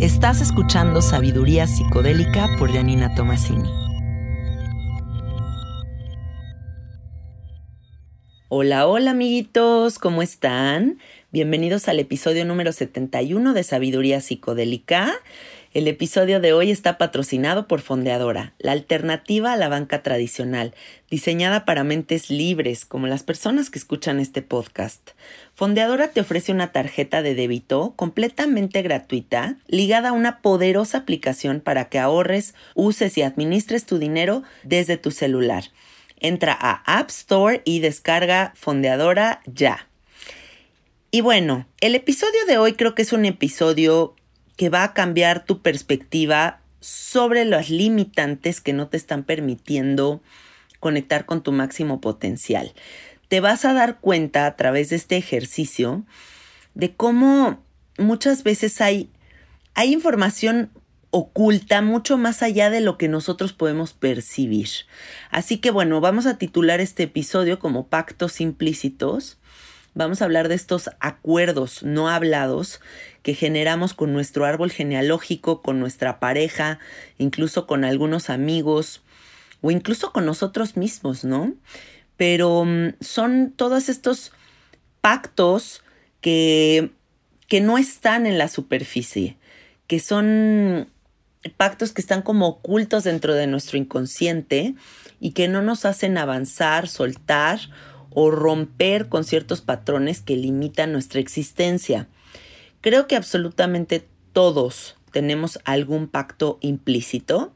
Estás escuchando Sabiduría Psicodélica por Janina Tomasini. Hola, hola amiguitos, ¿cómo están? Bienvenidos al episodio número 71 de Sabiduría Psicodélica. El episodio de hoy está patrocinado por Fondeadora, la alternativa a la banca tradicional, diseñada para mentes libres, como las personas que escuchan este podcast. Fondeadora te ofrece una tarjeta de débito completamente gratuita, ligada a una poderosa aplicación para que ahorres, uses y administres tu dinero desde tu celular. Entra a App Store y descarga Fondeadora ya. Y bueno, el episodio de hoy creo que es un episodio que va a cambiar tu perspectiva sobre las limitantes que no te están permitiendo conectar con tu máximo potencial. Te vas a dar cuenta a través de este ejercicio de cómo muchas veces hay, hay información oculta mucho más allá de lo que nosotros podemos percibir. Así que bueno, vamos a titular este episodio como pactos implícitos vamos a hablar de estos acuerdos no hablados que generamos con nuestro árbol genealógico, con nuestra pareja, incluso con algunos amigos o incluso con nosotros mismos, ¿no? Pero mm, son todos estos pactos que, que no están en la superficie, que son pactos que están como ocultos dentro de nuestro inconsciente y que no nos hacen avanzar, soltar o romper con ciertos patrones que limitan nuestra existencia. Creo que absolutamente todos tenemos algún pacto implícito.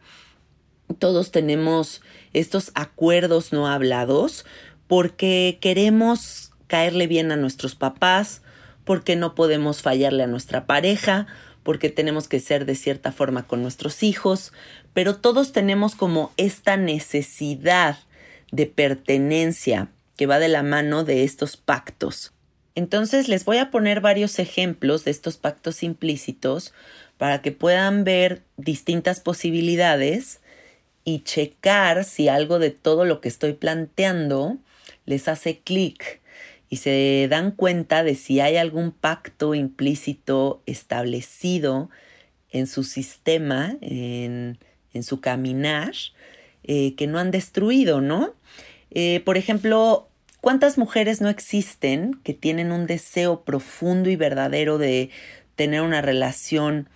Todos tenemos estos acuerdos no hablados porque queremos caerle bien a nuestros papás, porque no podemos fallarle a nuestra pareja, porque tenemos que ser de cierta forma con nuestros hijos, pero todos tenemos como esta necesidad de pertenencia, que va de la mano de estos pactos. Entonces les voy a poner varios ejemplos de estos pactos implícitos para que puedan ver distintas posibilidades y checar si algo de todo lo que estoy planteando les hace clic y se dan cuenta de si hay algún pacto implícito establecido en su sistema, en, su caminar, eh, que no han destruido, ¿no? Eh, por ejemplo, ¿cuántas mujeres no existen que tienen un deseo profundo y verdadero de tener una relación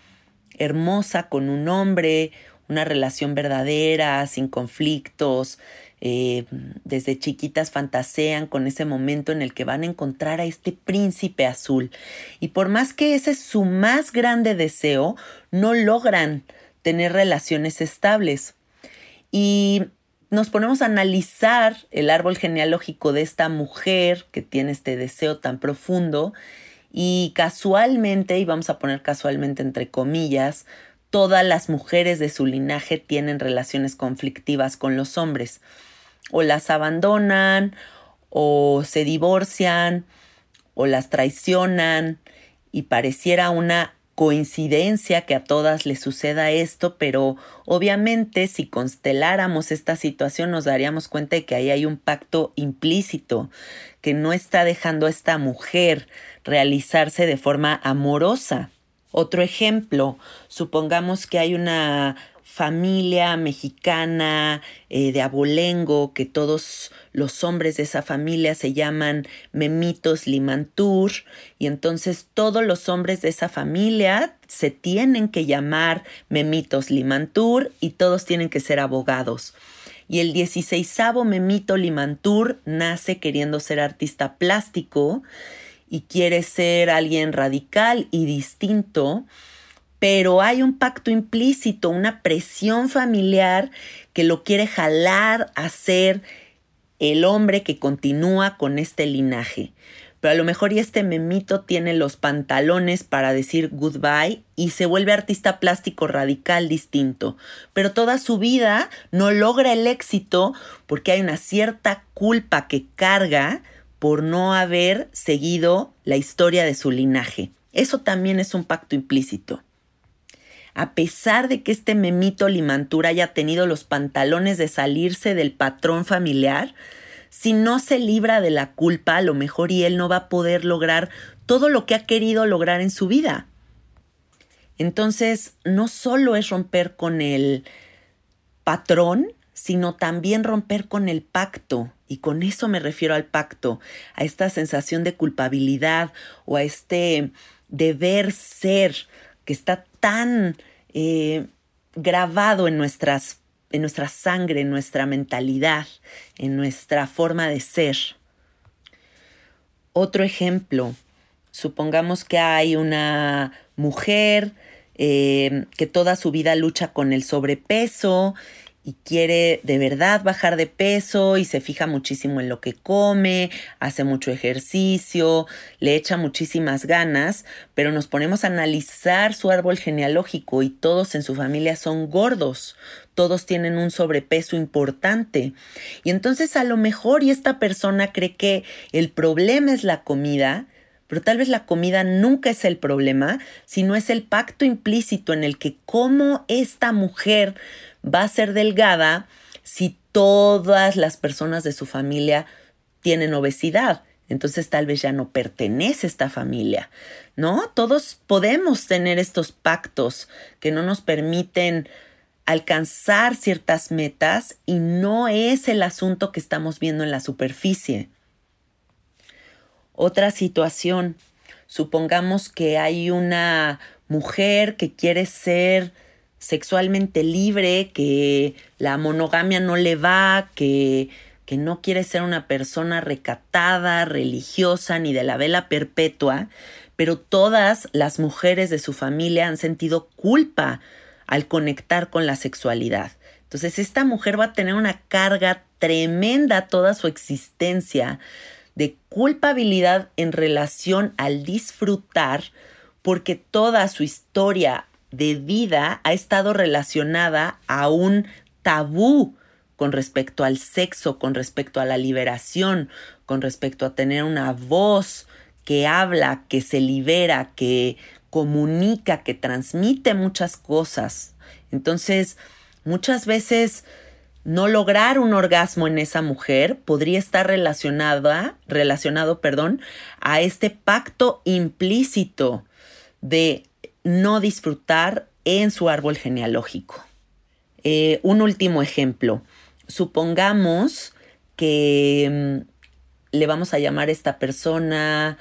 hermosa con un hombre, una relación verdadera, sin conflictos? Eh, desde chiquitas fantasean con ese momento en el que van a encontrar a este príncipe azul. Y por más que ese es su más grande deseo, no logran tener relaciones estables. Y nos ponemos a analizar el árbol genealógico de esta mujer que tiene este deseo tan profundo y casualmente, y vamos a poner casualmente entre comillas, todas las mujeres de su linaje tienen relaciones conflictivas con los hombres. O las abandonan, o se divorcian, o las traicionan, y pareciera una coincidencia que a todas les suceda esto, pero obviamente si consteláramos esta situación nos daríamos cuenta de que ahí hay un pacto implícito que no está dejando a esta mujer realizarse de forma amorosa. Otro ejemplo, supongamos que hay una familia mexicana eh, de abolengo, que todos los hombres de esa familia se llaman Memitos Limantur, y entonces todos los hombres de esa familia se tienen que llamar Memitos Limantur y todos tienen que ser abogados. Y el 16 Memito Limantur nace queriendo ser artista plástico y quiere ser alguien radical y distinto pero hay un pacto implícito, una presión familiar que lo quiere jalar a ser el hombre que continúa con este linaje. Pero a lo mejor y este memito tiene los pantalones para decir goodbye y se vuelve artista plástico radical distinto. Pero toda su vida no logra el éxito porque hay una cierta culpa que carga por no haber seguido la historia de su linaje. Eso también es un pacto implícito. A pesar de que este memito limantura haya tenido los pantalones de salirse del patrón familiar, si no se libra de la culpa, a lo mejor y él no va a poder lograr todo lo que ha querido lograr en su vida. Entonces, no solo es romper con el patrón, sino también romper con el pacto. Y con eso me refiero al pacto, a esta sensación de culpabilidad o a este deber ser que está tan eh, grabado en nuestras en nuestra sangre, en nuestra mentalidad, en nuestra forma de ser. Otro ejemplo, supongamos que hay una mujer eh, que toda su vida lucha con el sobrepeso y quiere de verdad bajar de peso y se fija muchísimo en lo que come, hace mucho ejercicio, le echa muchísimas ganas, pero nos ponemos a analizar su árbol genealógico y todos en su familia son gordos, todos tienen un sobrepeso importante. Y entonces a lo mejor y esta persona cree que el problema es la comida, pero tal vez la comida nunca es el problema, sino es el pacto implícito en el que como esta mujer va a ser delgada si todas las personas de su familia tienen obesidad. Entonces tal vez ya no pertenece a esta familia, ¿no? Todos podemos tener estos pactos que no nos permiten alcanzar ciertas metas y no es el asunto que estamos viendo en la superficie. Otra situación, supongamos que hay una mujer que quiere ser sexualmente libre, que la monogamia no le va, que, que no quiere ser una persona recatada, religiosa, ni de la vela perpetua, pero todas las mujeres de su familia han sentido culpa al conectar con la sexualidad. Entonces esta mujer va a tener una carga tremenda toda su existencia de culpabilidad en relación al disfrutar porque toda su historia de vida ha estado relacionada a un tabú con respecto al sexo, con respecto a la liberación, con respecto a tener una voz que habla, que se libera, que comunica, que transmite muchas cosas. Entonces, muchas veces no lograr un orgasmo en esa mujer podría estar relacionada, relacionado, perdón, a este pacto implícito de no disfrutar en su árbol genealógico. Eh, un último ejemplo. Supongamos que mm, le vamos a llamar a esta persona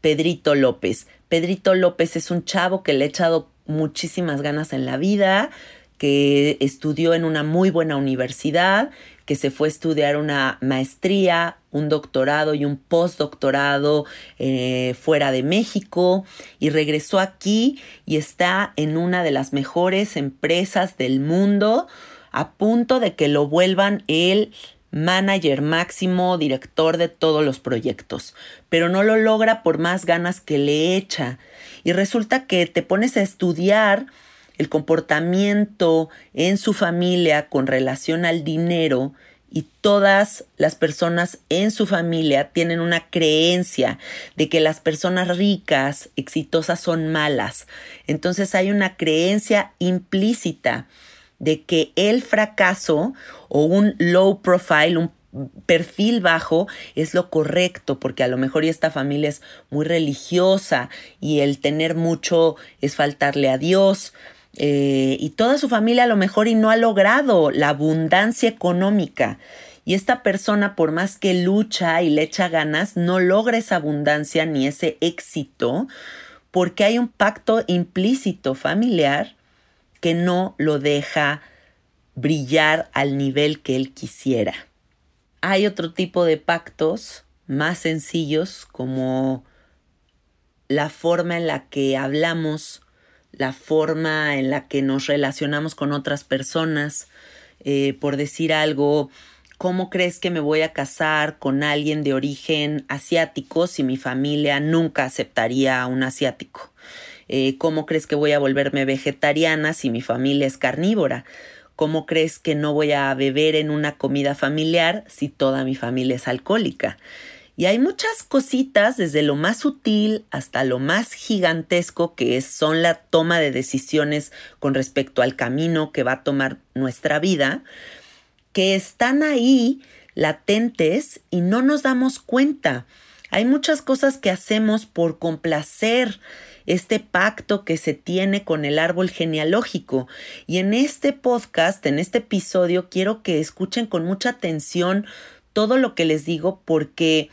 Pedrito López. Pedrito López es un chavo que le ha echado muchísimas ganas en la vida, que estudió en una muy buena universidad, que se fue a estudiar una maestría, un doctorado y un postdoctorado eh, fuera de México y regresó aquí y está en una de las mejores empresas del mundo a punto de que lo vuelvan el manager máximo, director de todos los proyectos, pero no lo logra por más ganas que le echa. Y resulta que te pones a estudiar el comportamiento en su familia con relación al dinero y todas las personas en su familia tienen una creencia de que las personas ricas, exitosas son malas. Entonces hay una creencia implícita de que el fracaso o un low profile, un perfil bajo es lo correcto, porque a lo mejor esta familia es muy religiosa y el tener mucho es faltarle a Dios. Eh, y toda su familia a lo mejor y no ha logrado la abundancia económica. Y esta persona, por más que lucha y le echa ganas, no logra esa abundancia ni ese éxito, porque hay un pacto implícito familiar que no lo deja brillar al nivel que él quisiera. Hay otro tipo de pactos más sencillos como la forma en la que hablamos, la forma en la que nos relacionamos con otras personas, eh, por decir algo, ¿cómo crees que me voy a casar con alguien de origen asiático si mi familia nunca aceptaría a un asiático? Eh, ¿Cómo crees que voy a volverme vegetariana si mi familia es carnívora? ¿Cómo crees que no voy a beber en una comida familiar si toda mi familia es alcohólica? Y hay muchas cositas, desde lo más sutil hasta lo más gigantesco, que son la toma de decisiones con respecto al camino que va a tomar nuestra vida, que están ahí latentes y no nos damos cuenta. Hay muchas cosas que hacemos por complacer este pacto que se tiene con el árbol genealógico. Y en este podcast, en este episodio, quiero que escuchen con mucha atención todo lo que les digo porque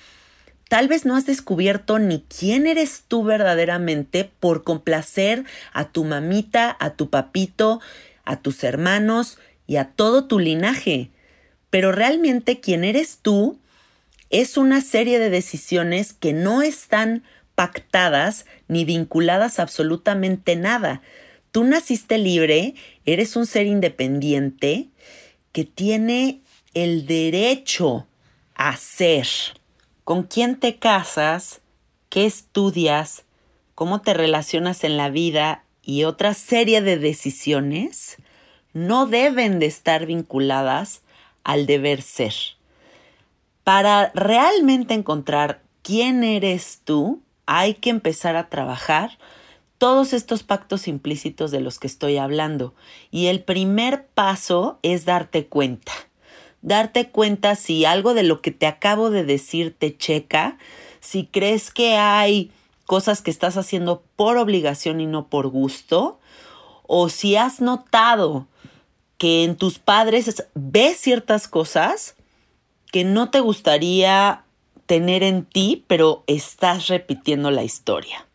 tal vez no has descubierto ni quién eres tú verdaderamente por complacer a tu mamita, a tu papito, a tus hermanos y a todo tu linaje. Pero realmente quién eres tú es una serie de decisiones que no están pactadas ni vinculadas a absolutamente nada. Tú naciste libre, eres un ser independiente que tiene el derecho a ser. ¿Con quién te casas? ¿Qué estudias? ¿Cómo te relacionas en la vida? Y otra serie de decisiones no deben de estar vinculadas al deber ser. Para realmente encontrar quién eres tú, hay que empezar a trabajar todos estos pactos implícitos de los que estoy hablando. Y el primer paso es darte cuenta. Darte cuenta si algo de lo que te acabo de decir te checa, si crees que hay cosas que estás haciendo por obligación y no por gusto, o si has notado que en tus padres ves ciertas cosas que no te gustaría tener en ti, pero estás repitiendo la historia.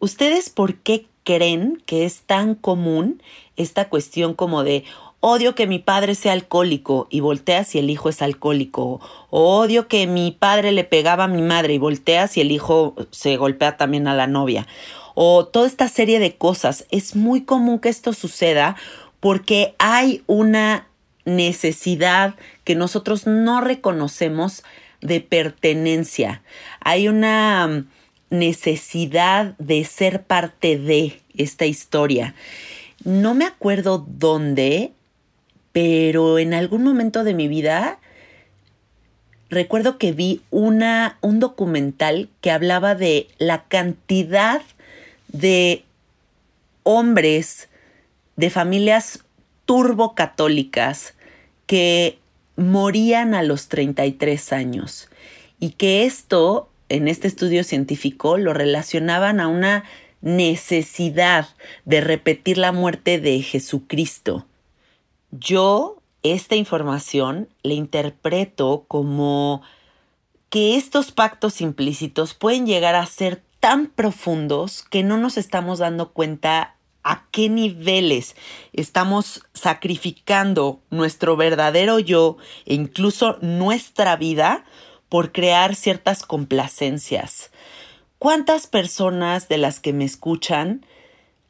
¿Ustedes por qué creen que es tan común esta cuestión como de odio que mi padre sea alcohólico y voltea si el hijo es alcohólico, odio que mi padre le pegaba a mi madre y voltea si el hijo se golpea también a la novia, o toda esta serie de cosas. Es muy común que esto suceda porque hay una necesidad que nosotros no reconocemos de pertenencia, hay una mm, necesidad de ser parte de esta historia. No me acuerdo dónde, pero en algún momento de mi vida recuerdo que vi una, un documental que hablaba de la cantidad de hombres de familias turbocatólicas que morían a los 33 años y que esto, en este estudio científico, lo relacionaban a una necesidad de repetir la muerte de Jesucristo. Yo esta información la interpreto como que estos pactos implícitos pueden llegar a ser tan profundos que no nos estamos dando cuenta a qué niveles estamos sacrificando nuestro verdadero yo e incluso nuestra vida por crear ciertas complacencias. ¿Cuántas personas de las que me escuchan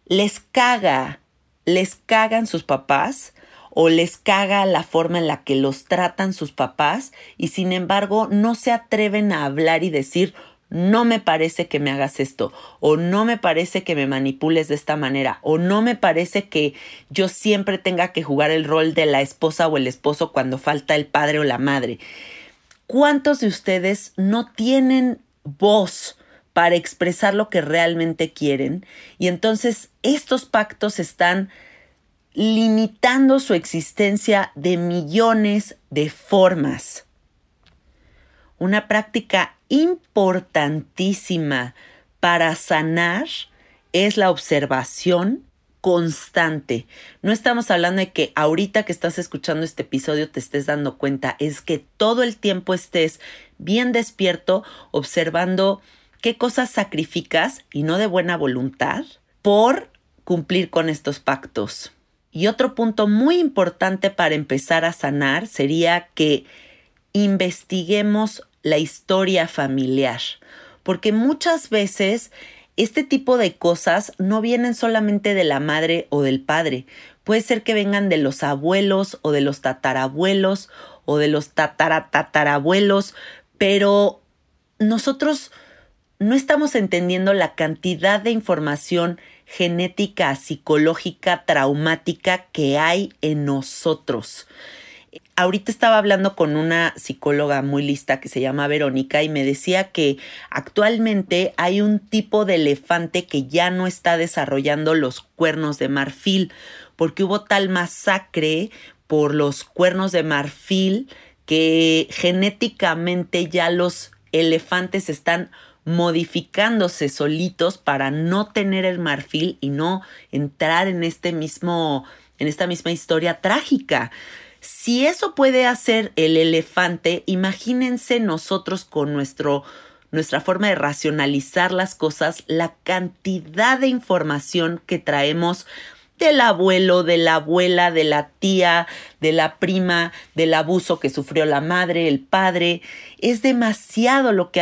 les caga, les cagan sus papás o les caga la forma en la que los tratan sus papás y sin embargo no se atreven a hablar y decir no me parece que me hagas esto, o no me parece que me manipules de esta manera, o no me parece que yo siempre tenga que jugar el rol de la esposa o el esposo cuando falta el padre o la madre. ¿Cuántos de ustedes no tienen voz para expresar lo que realmente quieren? Y entonces estos pactos están limitando su existencia de millones de formas. Una práctica importantísima para sanar es la observación constante. No estamos hablando de que ahorita que estás escuchando este episodio te estés dando cuenta, es que todo el tiempo estés bien despierto observando qué cosas sacrificas y no de buena voluntad por cumplir con estos pactos. Y otro punto muy importante para empezar a sanar sería que investiguemos la historia familiar, porque muchas veces este tipo de cosas no vienen solamente de la madre o del padre. puede ser que vengan de los abuelos o de los tatarabuelos o de los tataratatarabuelos, pero nosotros no estamos entendiendo la cantidad de información genética, psicológica, traumática que hay en nosotros. Ahorita estaba hablando con una psicóloga muy lista que se llama Verónica y me decía que actualmente hay un tipo de elefante que ya no está desarrollando los cuernos de marfil porque hubo tal masacre por los cuernos de marfil que genéticamente ya los elefantes están modificándose solitos para no tener el marfil y no entrar en este mismo en esta misma historia trágica. Si eso puede hacer el elefante, imagínense nosotros con nuestro nuestra forma de racionalizar las cosas, la cantidad de información que traemos del abuelo, de la abuela, de la tía, de la prima, del abuso que sufrió la madre, el padre. Es demasiado lo que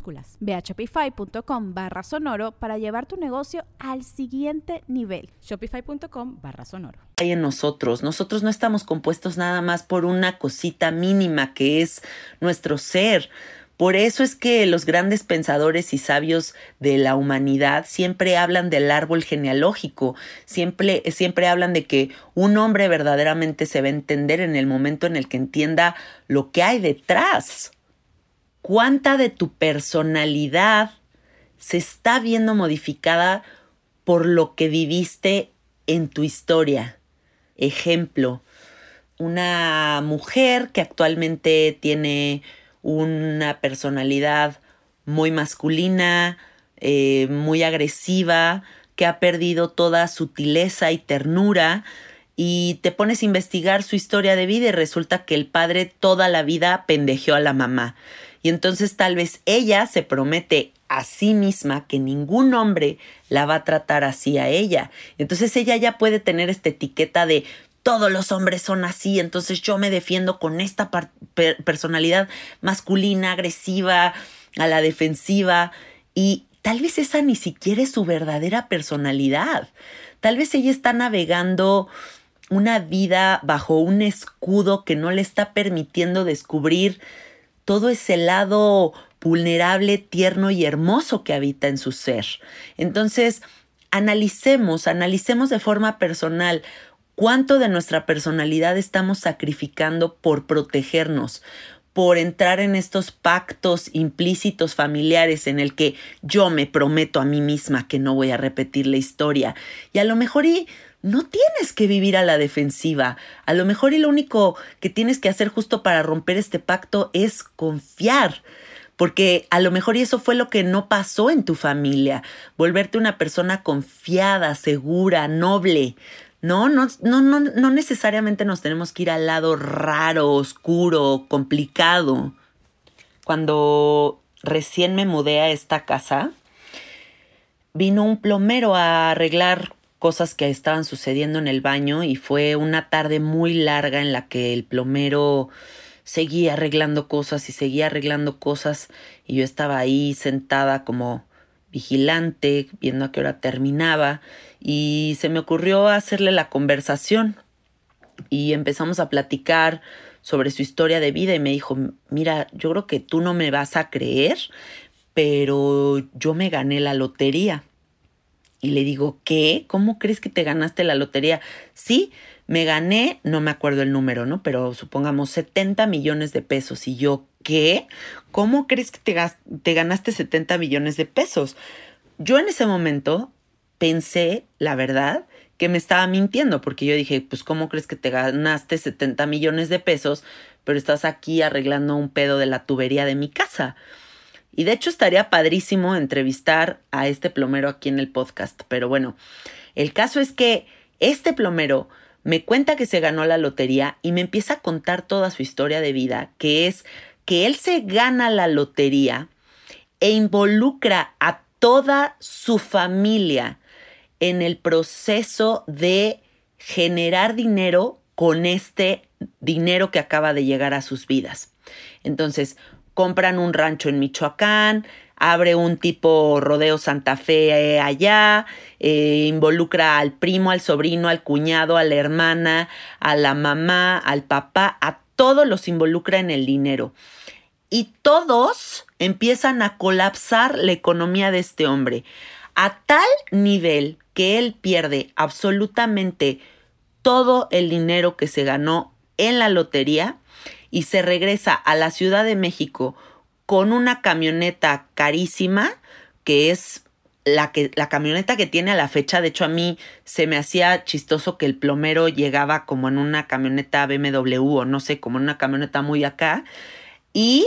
Ve a shopify.com barra sonoro para llevar tu negocio al siguiente nivel. Shopify.com barra sonoro. Hay en nosotros. Nosotros no estamos compuestos nada más por una cosita mínima que es nuestro ser. Por eso es que los grandes pensadores y sabios de la humanidad siempre hablan del árbol genealógico, siempre, siempre hablan de que un hombre verdaderamente se va a entender en el momento en el que entienda lo que hay detrás cuánta de tu personalidad se está viendo modificada por lo que viviste en tu historia. Ejemplo, una mujer que actualmente tiene una personalidad muy masculina, eh, muy agresiva, que ha perdido toda sutileza y ternura, y te pones a investigar su historia de vida y resulta que el padre toda la vida pendejeó a la mamá. Y entonces tal vez ella se promete a sí misma que ningún hombre la va a tratar así a ella. Entonces ella ya puede tener esta etiqueta de todos los hombres son así, entonces yo me defiendo con esta personalidad masculina, agresiva, a la defensiva y tal vez esa ni siquiera es su verdadera personalidad. Tal vez ella está navegando una vida bajo un escudo que no le está permitiendo descubrir todo ese lado vulnerable, tierno y hermoso que habita en su ser. Entonces, analicemos, analicemos de forma personal cuánto de nuestra personalidad estamos sacrificando por protegernos, por entrar en estos pactos implícitos familiares en el que yo me prometo a mí misma que no voy a repetir la historia. Y a lo mejor y no tienes que vivir a la defensiva. A lo mejor y lo único que tienes que hacer justo para romper este pacto es confiar. Porque a lo mejor y eso fue lo que no pasó en tu familia. Volverte una persona confiada, segura, noble. No, no, no, no, no necesariamente nos tenemos que ir al lado raro, oscuro, complicado. Cuando recién me mudé a esta casa, vino un plomero a arreglar cosas que estaban sucediendo en el baño y fue una tarde muy larga en la que el plomero seguía arreglando cosas y seguía arreglando cosas y yo estaba ahí sentada como vigilante viendo a qué hora terminaba y se me ocurrió hacerle la conversación y empezamos a platicar sobre su historia de vida y me dijo, mira, yo creo que tú no me vas a creer, pero yo me gané la lotería. Y le digo, ¿qué? ¿Cómo crees que te ganaste la lotería? Sí, me gané, no me acuerdo el número, ¿no? Pero supongamos 70 millones de pesos. Y yo, ¿qué? ¿Cómo crees que te, te ganaste 70 millones de pesos? Yo en ese momento pensé, la verdad, que me estaba mintiendo, porque yo dije, pues, ¿cómo crees que te ganaste 70 millones de pesos, pero estás aquí arreglando un pedo de la tubería de mi casa? Y de hecho estaría padrísimo entrevistar a este plomero aquí en el podcast. Pero bueno, el caso es que este plomero me cuenta que se ganó la lotería y me empieza a contar toda su historia de vida, que es que él se gana la lotería e involucra a toda su familia en el proceso de generar dinero con este dinero que acaba de llegar a sus vidas. Entonces, compran un rancho en Michoacán, abre un tipo rodeo Santa Fe allá, eh, involucra al primo, al sobrino, al cuñado, a la hermana, a la mamá, al papá, a todos los involucra en el dinero. Y todos empiezan a colapsar la economía de este hombre a tal nivel que él pierde absolutamente todo el dinero que se ganó en la lotería y se regresa a la Ciudad de México con una camioneta carísima, que es la, que, la camioneta que tiene a la fecha. De hecho, a mí se me hacía chistoso que el plomero llegaba como en una camioneta BMW o no sé, como en una camioneta muy acá. Y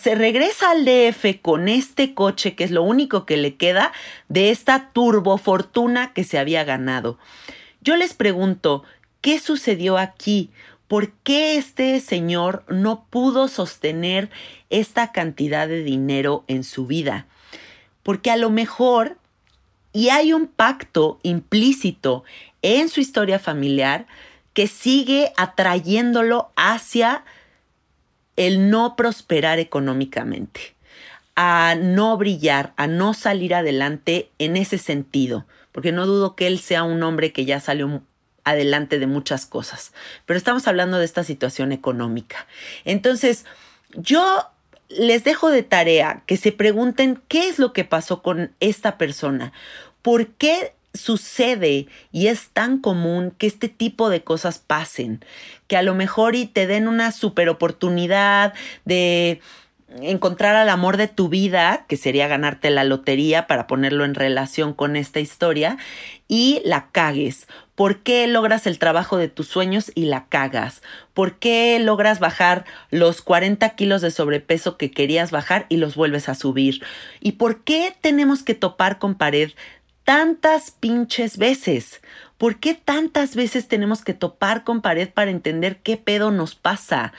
se regresa al DF con este coche, que es lo único que le queda de esta turbo fortuna que se había ganado. Yo les pregunto, ¿qué sucedió aquí? ¿Por qué este señor no pudo sostener esta cantidad de dinero en su vida? Porque a lo mejor, y hay un pacto implícito en su historia familiar que sigue atrayéndolo hacia el no prosperar económicamente, a no brillar, a no salir adelante en ese sentido, porque no dudo que él sea un hombre que ya salió adelante de muchas cosas. Pero estamos hablando de esta situación económica. Entonces, yo les dejo de tarea que se pregunten qué es lo que pasó con esta persona. ¿Por qué sucede y es tan común que este tipo de cosas pasen? Que a lo mejor y te den una super oportunidad de encontrar al amor de tu vida, que sería ganarte la lotería para ponerlo en relación con esta historia, y la cagues. ¿Por qué logras el trabajo de tus sueños y la cagas? ¿Por qué logras bajar los 40 kilos de sobrepeso que querías bajar y los vuelves a subir? ¿Y por qué tenemos que topar con pared tantas pinches veces? ¿Por qué tantas veces tenemos que topar con pared para entender qué pedo nos pasa?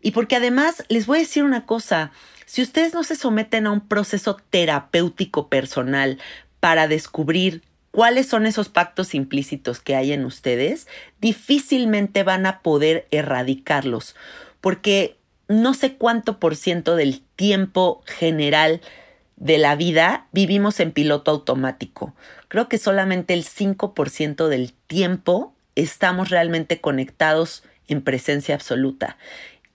Y porque además les voy a decir una cosa, si ustedes no se someten a un proceso terapéutico personal para descubrir cuáles son esos pactos implícitos que hay en ustedes, difícilmente van a poder erradicarlos, porque no sé cuánto por ciento del tiempo general de la vida vivimos en piloto automático. Creo que solamente el 5% del tiempo estamos realmente conectados en presencia absoluta.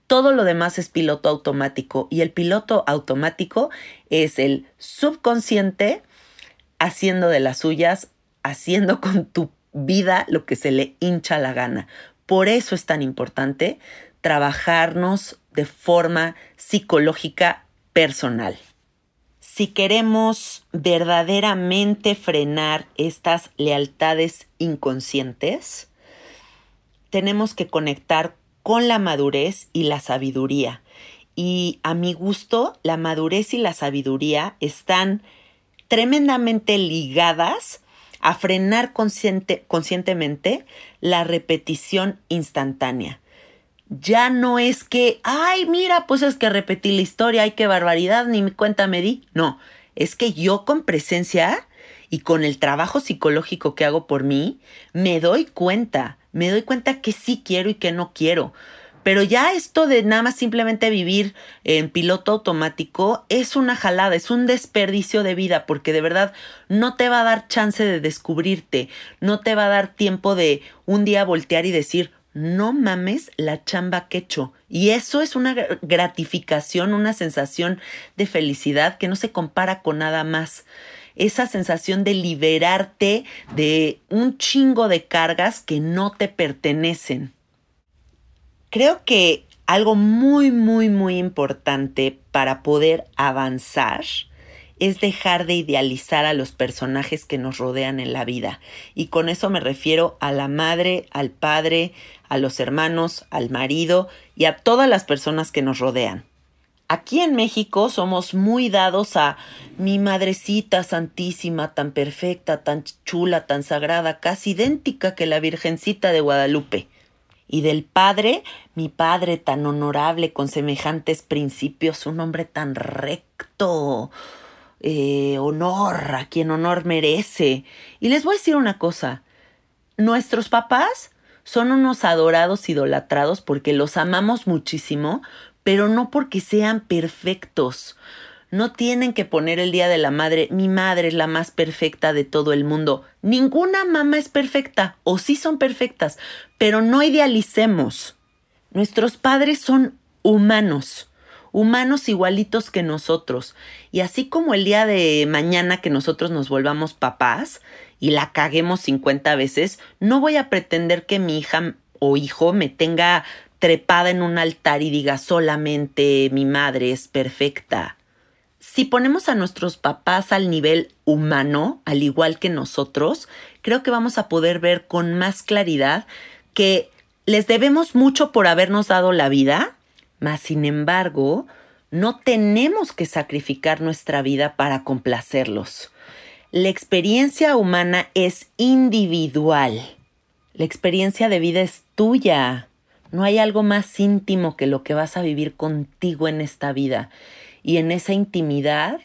Todo lo demás es piloto automático y el piloto automático es el subconsciente haciendo de las suyas, haciendo con tu vida lo que se le hincha la gana. Por eso es tan importante trabajarnos de forma psicológica personal. Si queremos verdaderamente frenar estas lealtades inconscientes, tenemos que conectar con la madurez y la sabiduría. Y a mi gusto, la madurez y la sabiduría están tremendamente ligadas a frenar conscientemente la repetición instantánea. Ya no es que, ay, mira, pues es que repetí la historia, ay, qué barbaridad, ni mi cuenta me di. No, es que yo con presencia y con el trabajo psicológico que hago por mí, me doy cuenta me doy cuenta que sí quiero y que no quiero. Pero ya esto de nada más simplemente vivir en piloto automático es una jalada, es un desperdicio de vida, porque de verdad no te va a dar chance de descubrirte, no te va a dar tiempo de un día voltear y decir, no mames la chamba que. Y eso es una gratificación, una sensación de felicidad que no se compara con nada más. esa sensación de liberarte de un chingo de cargas que no te pertenecen. Creo que algo muy, muy, muy importante para poder avanzar es dejar de idealizar a los personajes que nos rodean en la vida. Y con eso me refiero a la madre, al padre, a los hermanos, al marido y a todas las personas que nos rodean. Aquí en México somos muy dados a mi madrecita santísima, tan perfecta, tan chula, tan sagrada, casi idéntica que la Virgencita de Guadalupe. Y del Padre, mi Padre tan honorable, con semejantes principios, un hombre tan recto, eh, honor a quien honor merece. Y les voy a decir una cosa, nuestros papás son unos adorados idolatrados porque los amamos muchísimo, pero no porque sean perfectos. No tienen que poner el Día de la Madre, mi madre es la más perfecta de todo el mundo. Ninguna mamá es perfecta, o sí son perfectas, pero no idealicemos. Nuestros padres son humanos, humanos igualitos que nosotros. Y así como el día de mañana que nosotros nos volvamos papás y la caguemos 50 veces, no voy a pretender que mi hija o hijo me tenga trepada en un altar y diga solamente mi madre es perfecta. Si ponemos a nuestros papás al nivel humano, al igual que nosotros, creo que vamos a poder ver con más claridad que les debemos mucho por habernos dado la vida, mas sin embargo, no tenemos que sacrificar nuestra vida para complacerlos. La experiencia humana es individual. La experiencia de vida es tuya. No hay algo más íntimo que lo que vas a vivir contigo en esta vida. Y en esa intimidad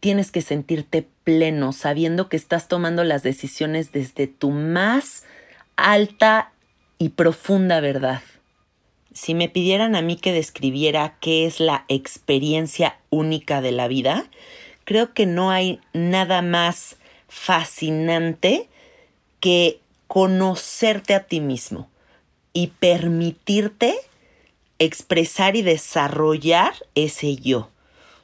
tienes que sentirte pleno, sabiendo que estás tomando las decisiones desde tu más alta y profunda verdad. Si me pidieran a mí que describiera qué es la experiencia única de la vida, creo que no hay nada más fascinante que conocerte a ti mismo y permitirte expresar y desarrollar ese yo.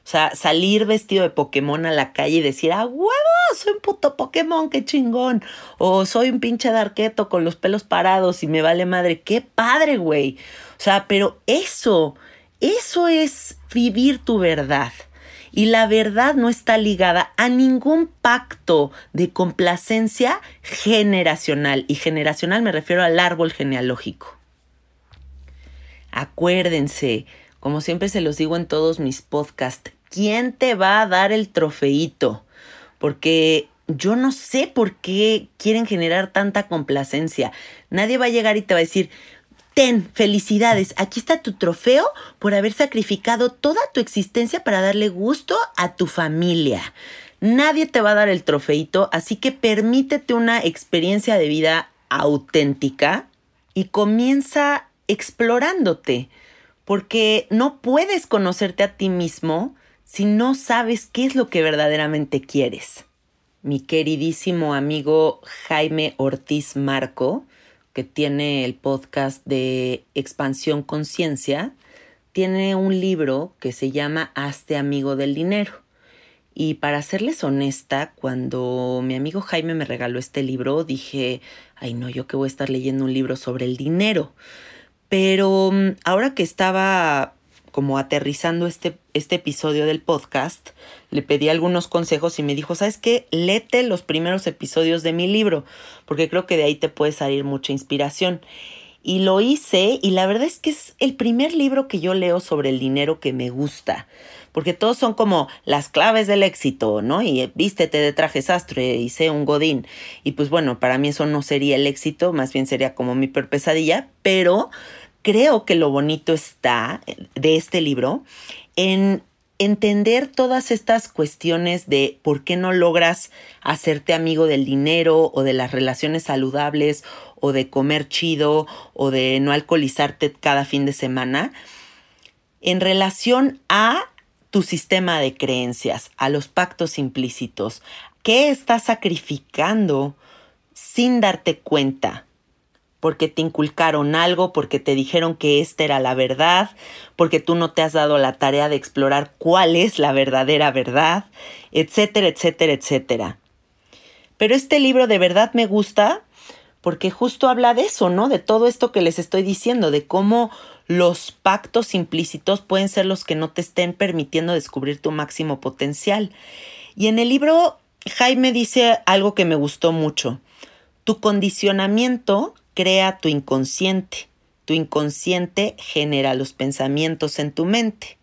O sea, salir vestido de Pokémon a la calle y decir, ah, huevo, soy un puto Pokémon, qué chingón. O soy un pinche darqueto con los pelos parados y me vale madre. Qué padre, güey. O sea, pero eso, eso es vivir tu verdad. Y la verdad no está ligada a ningún pacto de complacencia generacional. Y generacional me refiero al árbol genealógico. Acuérdense, como siempre se los digo en todos mis podcasts, ¿quién te va a dar el trofeito? Porque yo no sé por qué quieren generar tanta complacencia. Nadie va a llegar y te va a decir, Ten, felicidades, aquí está tu trofeo por haber sacrificado toda tu existencia para darle gusto a tu familia. Nadie te va a dar el trofeito, así que permítete una experiencia de vida auténtica y comienza explorándote, porque no puedes conocerte a ti mismo si no sabes qué es lo que verdaderamente quieres. Mi queridísimo amigo Jaime Ortiz Marco, que tiene el podcast de Expansión Conciencia, tiene un libro que se llama Hazte amigo del dinero. Y para serles honesta, cuando mi amigo Jaime me regaló este libro, dije, ay no, yo que voy a estar leyendo un libro sobre el dinero. Pero mm, ahora que estaba como aterrizando este, este episodio del podcast, le pedí algunos consejos y me dijo, ¿sabes qué? Lete los primeros episodios de mi libro, porque creo que de ahí te puede salir mucha inspiración. Y lo hice y la verdad es que es el primer libro que yo leo sobre el dinero que me gusta, porque todos son como las claves del éxito, ¿no? Y vístete de traje sastre y sé un godín. Y pues bueno, para mí eso no sería el éxito, más bien sería como mi peor pesadilla, pero creo que lo bonito está de este libro en entender todas estas cuestiones de por qué no logras hacerte amigo del dinero o de las relaciones saludables o de comer chido o de no alcoholizarte cada fin de semana en relación a tu sistema de creencias, a los pactos implícitos. ¿Qué estás sacrificando sin darte cuenta? Porque te inculcaron algo, porque te dijeron que esta era la verdad, porque tú no te has dado la tarea de explorar cuál es la verdadera verdad, etcétera, etcétera, etcétera. Pero este libro de verdad me gusta porque justo habla de eso, ¿no? De todo esto que les estoy diciendo, de cómo los pactos implícitos pueden ser los que no te estén permitiendo descubrir tu máximo potencial. Y en el libro Jaime dice algo que me gustó mucho. Tu condicionamiento crea tu inconsciente. Tu inconsciente genera los pensamientos en tu mente.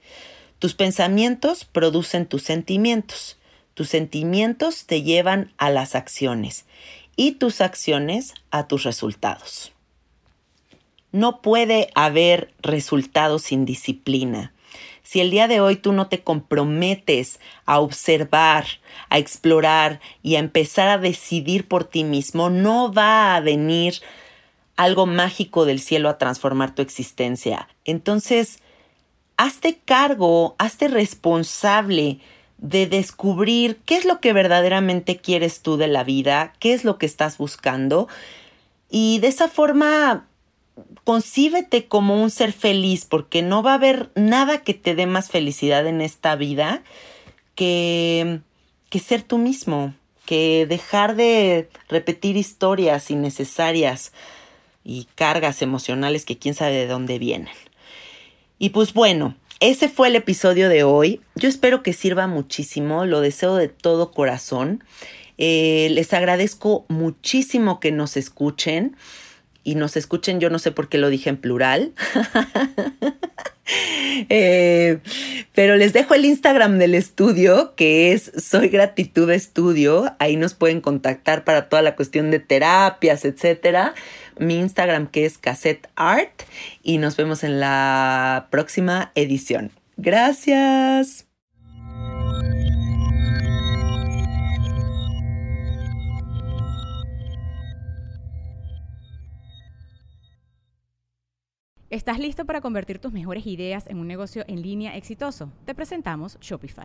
Tus pensamientos producen tus sentimientos. Tus sentimientos te llevan a las acciones y tus acciones a tus resultados. No puede haber resultados sin disciplina. Si el día de hoy tú no te comprometes a observar, a explorar y a empezar a decidir por ti mismo, no va a venir algo mágico del cielo a transformar tu existencia. Entonces, hazte cargo, hazte responsable de descubrir qué es lo que verdaderamente quieres tú de la vida, qué es lo que estás buscando y de esa forma concíbete como un ser feliz porque no va a haber nada que te dé más felicidad en esta vida que, que ser tú mismo, que dejar de repetir historias innecesarias y cargas emocionales que quién sabe de dónde vienen. Y pues bueno, ese fue el episodio de hoy. Yo espero que sirva muchísimo, lo deseo de todo corazón. Eh, les agradezco muchísimo que nos escuchen y nos escuchen, yo no sé por qué lo dije en plural. Eh, pero les dejo el Instagram del estudio, que es Soy Gratitud Estudio. Ahí nos pueden contactar para toda la cuestión de terapias, etcétera mi Instagram que es Cassette Art y nos vemos en la próxima edición. Gracias. ¿Estás listo para convertir tus mejores ideas en un negocio en línea exitoso? Te presentamos Shopify.